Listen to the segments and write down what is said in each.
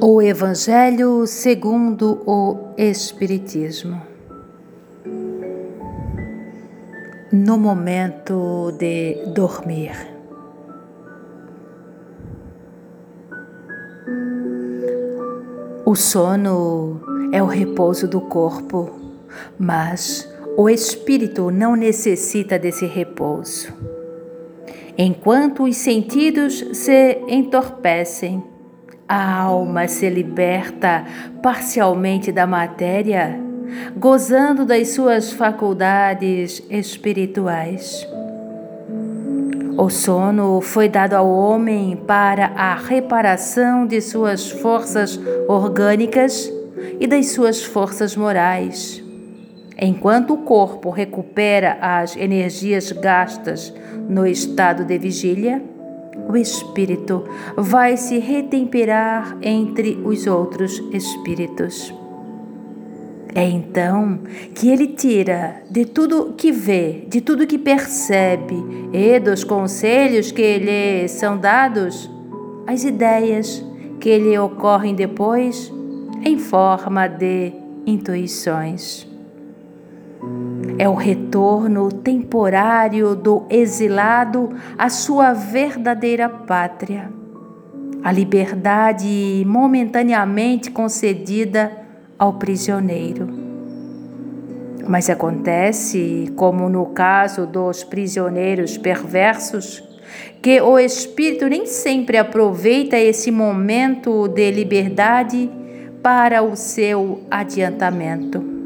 O Evangelho segundo o Espiritismo. No momento de dormir. O sono é o repouso do corpo, mas o espírito não necessita desse repouso. Enquanto os sentidos se entorpecem, a alma se liberta parcialmente da matéria, gozando das suas faculdades espirituais. O sono foi dado ao homem para a reparação de suas forças orgânicas e das suas forças morais. Enquanto o corpo recupera as energias gastas no estado de vigília, o espírito vai se retemperar entre os outros espíritos. É então que ele tira de tudo que vê, de tudo que percebe e dos conselhos que lhe são dados, as ideias que lhe ocorrem depois em forma de intuições. É o retorno temporário do exilado à sua verdadeira pátria, a liberdade momentaneamente concedida ao prisioneiro. Mas acontece, como no caso dos prisioneiros perversos, que o espírito nem sempre aproveita esse momento de liberdade para o seu adiantamento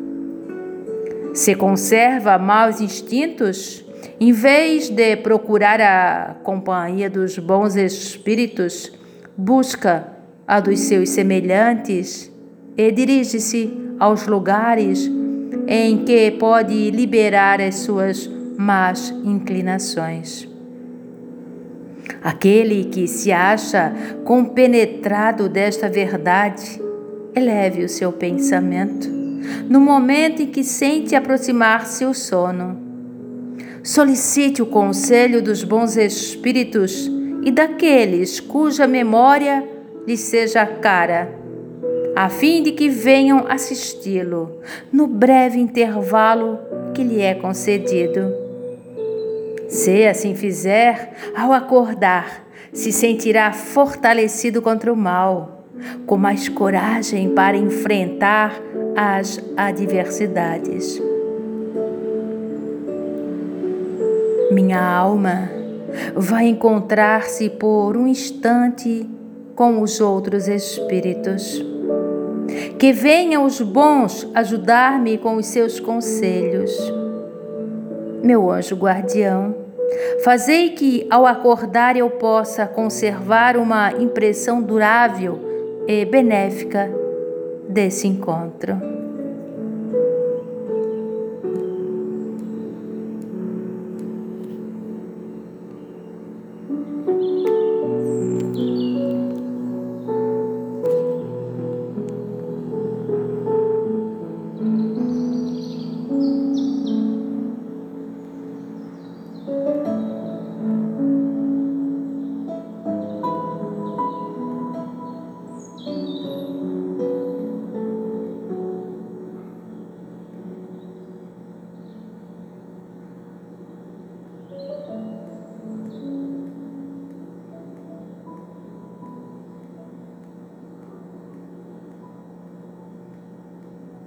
se conserva maus instintos, em vez de procurar a companhia dos bons espíritos, busca a dos seus semelhantes e dirige-se aos lugares em que pode liberar as suas más inclinações. Aquele que se acha compenetrado desta verdade, eleve o seu pensamento no momento em que sente aproximar-se o sono. Solicite o conselho dos bons espíritos e daqueles cuja memória lhe seja cara, a fim de que venham assisti-lo no breve intervalo que lhe é concedido. Se assim fizer, ao acordar, se sentirá fortalecido contra o mal com mais coragem para enfrentar as adversidades. Minha alma vai encontrar-se por um instante com os outros espíritos. Que venham os bons ajudar-me com os seus conselhos. Meu anjo guardião, fazei que ao acordar eu possa conservar uma impressão durável e benéfica desse encontro.